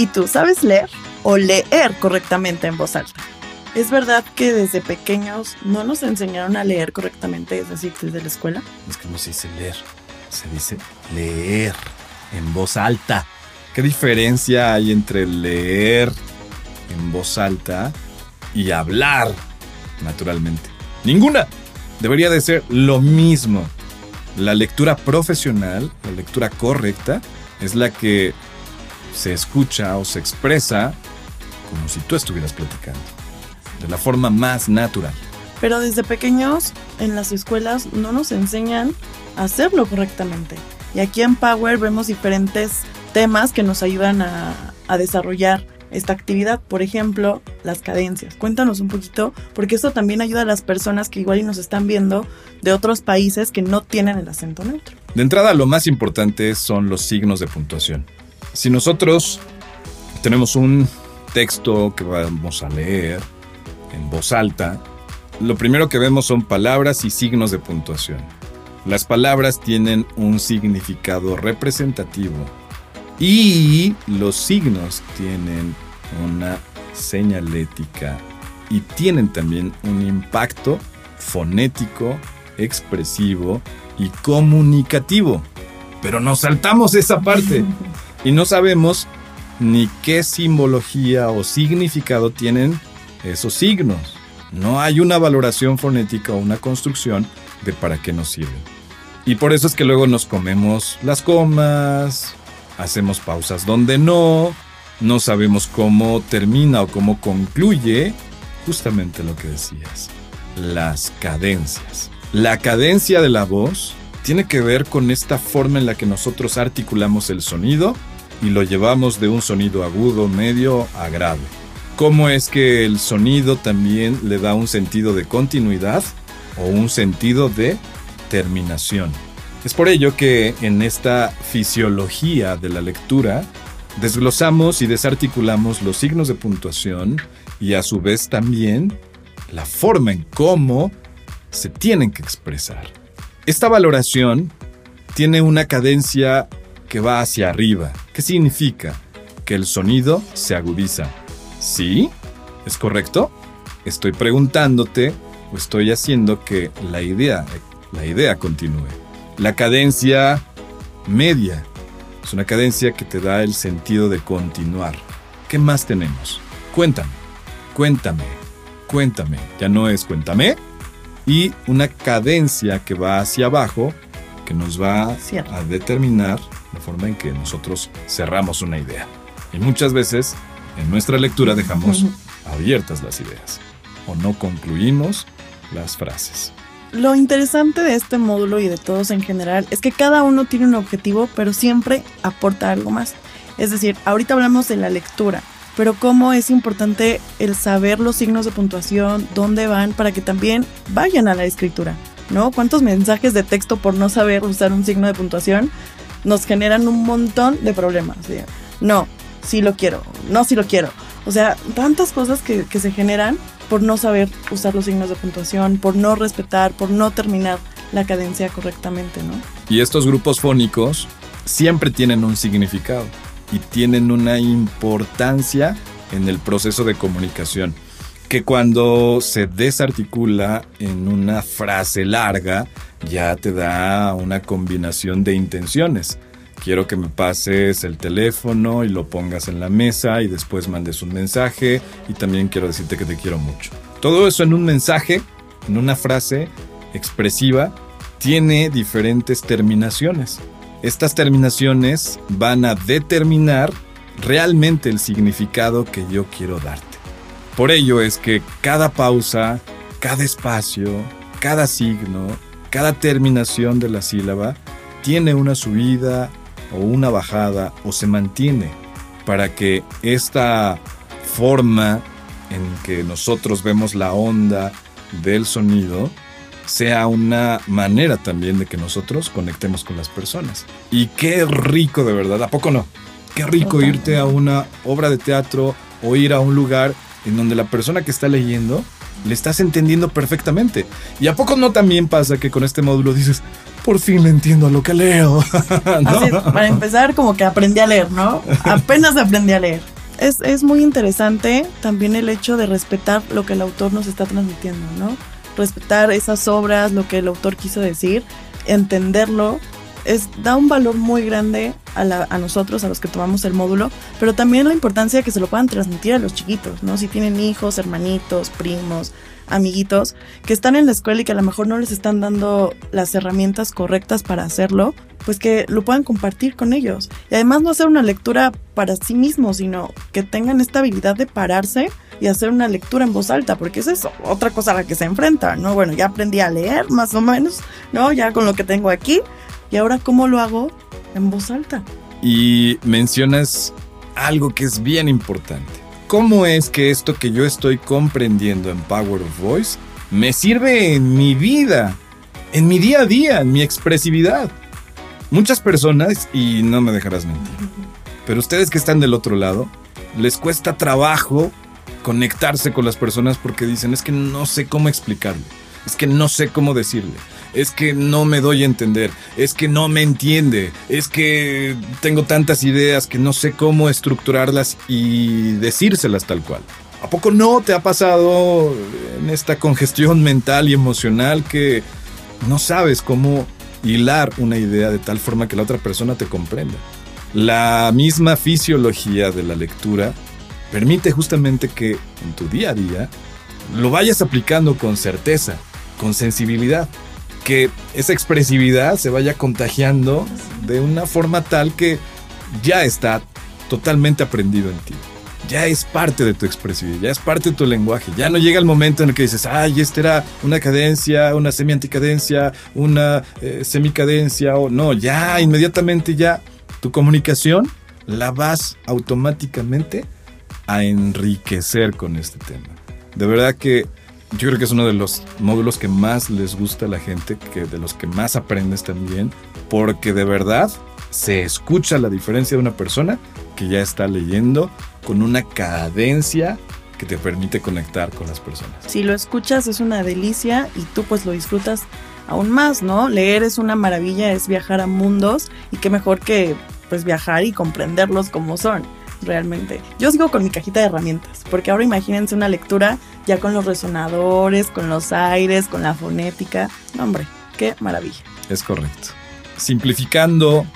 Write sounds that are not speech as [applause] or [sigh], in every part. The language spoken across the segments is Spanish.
¿Y tú sabes leer o leer correctamente en voz alta? ¿Es verdad que desde pequeños no nos enseñaron a leer correctamente, es decir, desde la escuela? Es que no se dice leer, se dice leer en voz alta. ¿Qué diferencia hay entre leer en voz alta y hablar naturalmente? Ninguna. Debería de ser lo mismo. La lectura profesional, la lectura correcta, es la que se escucha o se expresa como si tú estuvieras platicando, de la forma más natural. Pero desde pequeños en las escuelas no nos enseñan a hacerlo correctamente. Y aquí en Power vemos diferentes temas que nos ayudan a, a desarrollar esta actividad. Por ejemplo, las cadencias. Cuéntanos un poquito, porque esto también ayuda a las personas que igual y nos están viendo de otros países que no tienen el acento neutro. De entrada, lo más importante son los signos de puntuación. Si nosotros tenemos un texto que vamos a leer en voz alta, lo primero que vemos son palabras y signos de puntuación. Las palabras tienen un significado representativo y los signos tienen una señalética y tienen también un impacto fonético, expresivo y comunicativo. Pero nos saltamos esa parte [laughs] y no sabemos ni qué simbología o significado tienen esos signos. No hay una valoración fonética o una construcción de para qué nos sirven. Y por eso es que luego nos comemos las comas, hacemos pausas donde no, no sabemos cómo termina o cómo concluye justamente lo que decías, las cadencias. La cadencia de la voz tiene que ver con esta forma en la que nosotros articulamos el sonido y lo llevamos de un sonido agudo, medio a grave. ¿Cómo es que el sonido también le da un sentido de continuidad o un sentido de terminación? Es por ello que en esta fisiología de la lectura desglosamos y desarticulamos los signos de puntuación y a su vez también la forma en cómo se tienen que expresar. Esta valoración tiene una cadencia que va hacia arriba. ¿Qué significa? Que el sonido se agudiza. ¿Sí? ¿Es correcto? Estoy preguntándote o estoy haciendo que la idea, la idea continúe. La cadencia media es una cadencia que te da el sentido de continuar. ¿Qué más tenemos? Cuéntame, cuéntame, cuéntame. Ya no es cuéntame. Y una cadencia que va hacia abajo, que nos va a determinar la forma en que nosotros cerramos una idea. Y muchas veces en nuestra lectura dejamos abiertas las ideas o no concluimos las frases. Lo interesante de este módulo y de todos en general es que cada uno tiene un objetivo, pero siempre aporta algo más. Es decir, ahorita hablamos de la lectura, pero cómo es importante el saber los signos de puntuación, dónde van, para que también vayan a la escritura, ¿no? ¿Cuántos mensajes de texto por no saber usar un signo de puntuación nos generan un montón de problemas? No, sí lo quiero, no, sí lo quiero. O sea, tantas cosas que, que se generan por no saber usar los signos de puntuación, por no respetar, por no terminar la cadencia correctamente, ¿no? Y estos grupos fónicos siempre tienen un significado y tienen una importancia en el proceso de comunicación que cuando se desarticula en una frase larga ya te da una combinación de intenciones quiero que me pases el teléfono y lo pongas en la mesa y después mandes un mensaje y también quiero decirte que te quiero mucho. Todo eso en un mensaje, en una frase expresiva, tiene diferentes terminaciones. Estas terminaciones van a determinar realmente el significado que yo quiero darte. Por ello es que cada pausa, cada espacio, cada signo, cada terminación de la sílaba tiene una subida, o una bajada o se mantiene para que esta forma en que nosotros vemos la onda del sonido sea una manera también de que nosotros conectemos con las personas. Y qué rico de verdad, ¿a poco no? Qué rico irte a una obra de teatro o ir a un lugar en donde la persona que está leyendo le estás entendiendo perfectamente. ¿Y a poco no también pasa que con este módulo dices, por fin le entiendo lo que leo? [laughs] para empezar, como que aprendí a leer, ¿no? Apenas aprendí a leer. Es, es muy interesante también el hecho de respetar lo que el autor nos está transmitiendo, ¿no? Respetar esas obras, lo que el autor quiso decir, entenderlo es, da un valor muy grande a, nosotros, a los que tomamos el módulo, pero también la importancia de que se lo puedan transmitir a los chiquitos, ¿no? Si tienen hijos, hermanitos, primos, amiguitos que están en la escuela y que a lo mejor no les están dando las herramientas correctas para hacerlo, pues que lo puedan compartir con ellos. Y además no hacer una lectura para sí mismos, sino que tengan esta habilidad de pararse y hacer una lectura en voz alta, porque es otra cosa a la que se enfrenta, ¿no? Bueno, ya aprendí a leer más o menos, ¿no? Ya con lo que tengo aquí, y ahora cómo lo hago en voz alta. Y mencionas algo que es bien importante. ¿Cómo es que esto que yo estoy comprendiendo en Power of Voice me sirve en mi vida, en mi día a día, en mi expresividad? Muchas personas, y no me dejarás mentir, pero ustedes que están del otro lado, les cuesta trabajo conectarse con las personas porque dicen, es que no sé cómo explicarle, es que no sé cómo decirle, es que no me doy a entender, es que no me entiende, es que tengo tantas ideas que no sé cómo estructurarlas y decírselas tal cual. ¿A poco no te ha pasado en esta congestión mental y emocional que no sabes cómo hilar una idea de tal forma que la otra persona te comprenda? La misma fisiología de la lectura permite justamente que en tu día a día lo vayas aplicando con certeza, con sensibilidad, que esa expresividad se vaya contagiando de una forma tal que ya está totalmente aprendido en ti. Ya es parte de tu expresividad, ya es parte de tu lenguaje. Ya no llega el momento en el que dices, ay, esta era una cadencia, una semi-anticadencia, una eh, semicadencia, o no, ya inmediatamente ya tu comunicación la vas automáticamente a enriquecer con este tema. De verdad que yo creo que es uno de los módulos que más les gusta a la gente, que de los que más aprendes también, porque de verdad se escucha la diferencia de una persona que ya está leyendo con una cadencia que te permite conectar con las personas. Si lo escuchas es una delicia y tú pues lo disfrutas aún más, ¿no? Leer es una maravilla, es viajar a mundos y qué mejor que pues viajar y comprenderlos como son realmente. Yo sigo con mi cajita de herramientas, porque ahora imagínense una lectura ya con los resonadores, con los aires, con la fonética. hombre, qué maravilla. Es correcto. Simplificando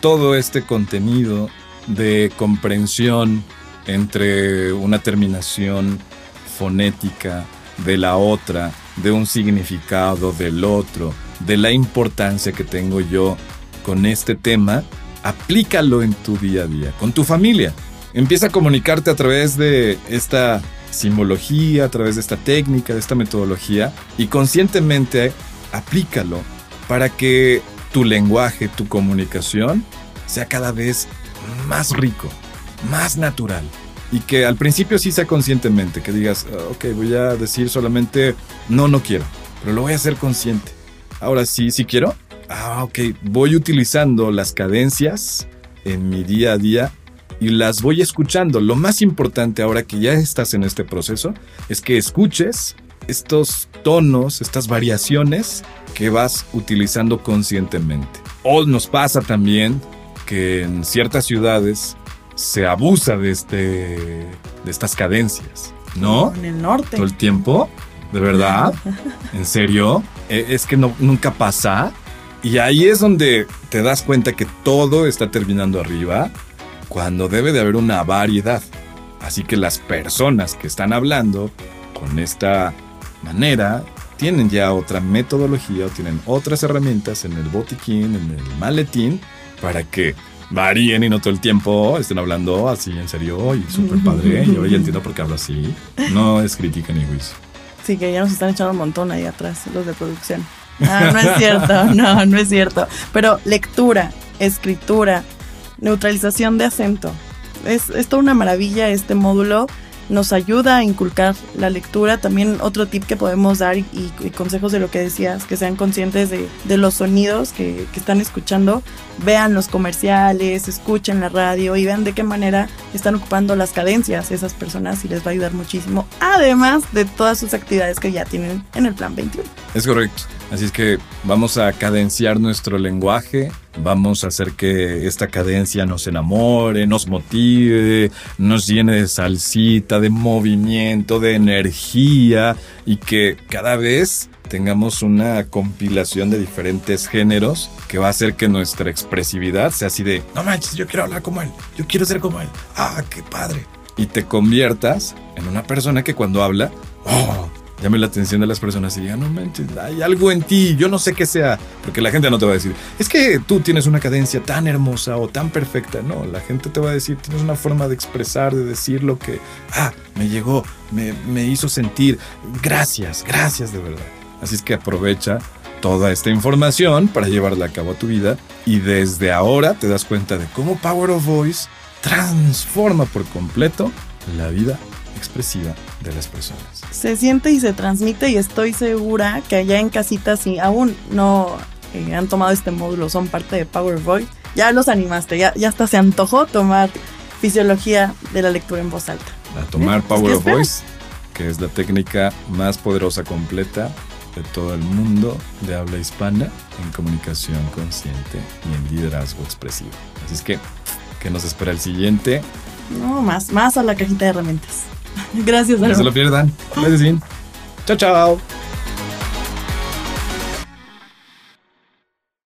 todo este contenido de comprensión entre una terminación fonética de la otra, de un significado del otro, de la importancia que tengo yo con este tema, aplícalo en tu día a día, con tu familia. Empieza a comunicarte a través de esta simbología, a través de esta técnica, de esta metodología y conscientemente aplícalo para que tu lenguaje, tu comunicación sea cada vez más rico, más natural. Y que al principio sí sea conscientemente, que digas, ah, ok, voy a decir solamente, no, no quiero, pero lo voy a hacer consciente. Ahora sí, sí quiero, ah, ok, voy utilizando las cadencias en mi día a día y las voy escuchando. Lo más importante ahora que ya estás en este proceso es que escuches estos tonos, estas variaciones que vas utilizando conscientemente. O nos pasa también que en ciertas ciudades se abusa de, este, de estas cadencias, ¿no? En el norte. Todo el tiempo, de verdad, [laughs] en serio, e, es que no, nunca pasa. Y ahí es donde te das cuenta que todo está terminando arriba, cuando debe de haber una variedad. Así que las personas que están hablando con esta manera tienen ya otra metodología o tienen otras herramientas en el botiquín, en el maletín, para que varíen y no todo el tiempo estén hablando así en serio y súper padre. Yo ya entiendo por qué hablo así. No es crítica ni juicio. Sí, que ya nos están echando un montón ahí atrás, los de producción. Ah, no es cierto, [laughs] no, no es cierto. Pero lectura, escritura, neutralización de acento. Es, es toda una maravilla este módulo. Nos ayuda a inculcar la lectura. También otro tip que podemos dar y, y consejos de lo que decías, que sean conscientes de, de los sonidos que, que, están escuchando. Vean los comerciales, escuchen la radio y vean de qué manera están ocupando las cadencias esas personas y les va a ayudar muchísimo, además de todas sus actividades que ya tienen en el plan 21. Es correcto. Así es que vamos a cadenciar nuestro lenguaje, vamos a hacer que esta cadencia nos enamore, nos motive, nos llene de salsita, de movimiento, de energía y que cada vez tengamos una compilación de diferentes géneros que va a hacer que nuestra expresividad sea así de, no manches, yo quiero hablar como él, yo quiero ser como él, ah, qué padre. Y te conviertas en una persona que cuando habla, oh, llame la atención de las personas y digan, no manches, hay algo en ti, yo no sé qué sea, porque la gente no te va a decir, es que tú tienes una cadencia tan hermosa o tan perfecta, no, la gente te va a decir, tienes una forma de expresar, de decir lo que, ah, me llegó, me, me hizo sentir, gracias, gracias de verdad. Así es que aprovecha toda esta información para llevarla a cabo a tu vida y desde ahora te das cuenta de cómo Power of Voice transforma por completo la vida expresiva de las personas. Se siente y se transmite y estoy segura que allá en casita si aún no eh, han tomado este módulo, son parte de Power Voice, ya los animaste, ya, ya hasta se antojó tomar fisiología de la lectura en voz alta. A tomar ¿Eh? Power ¿Qué of Voice, que es la técnica más poderosa completa de todo el mundo de habla hispana en comunicación consciente y en liderazgo expresivo. Así es que, ¿qué nos espera el siguiente? No, más, más a la cajita de herramientas. Gracias, No se lo pierdan. Gracias. Chao, chao.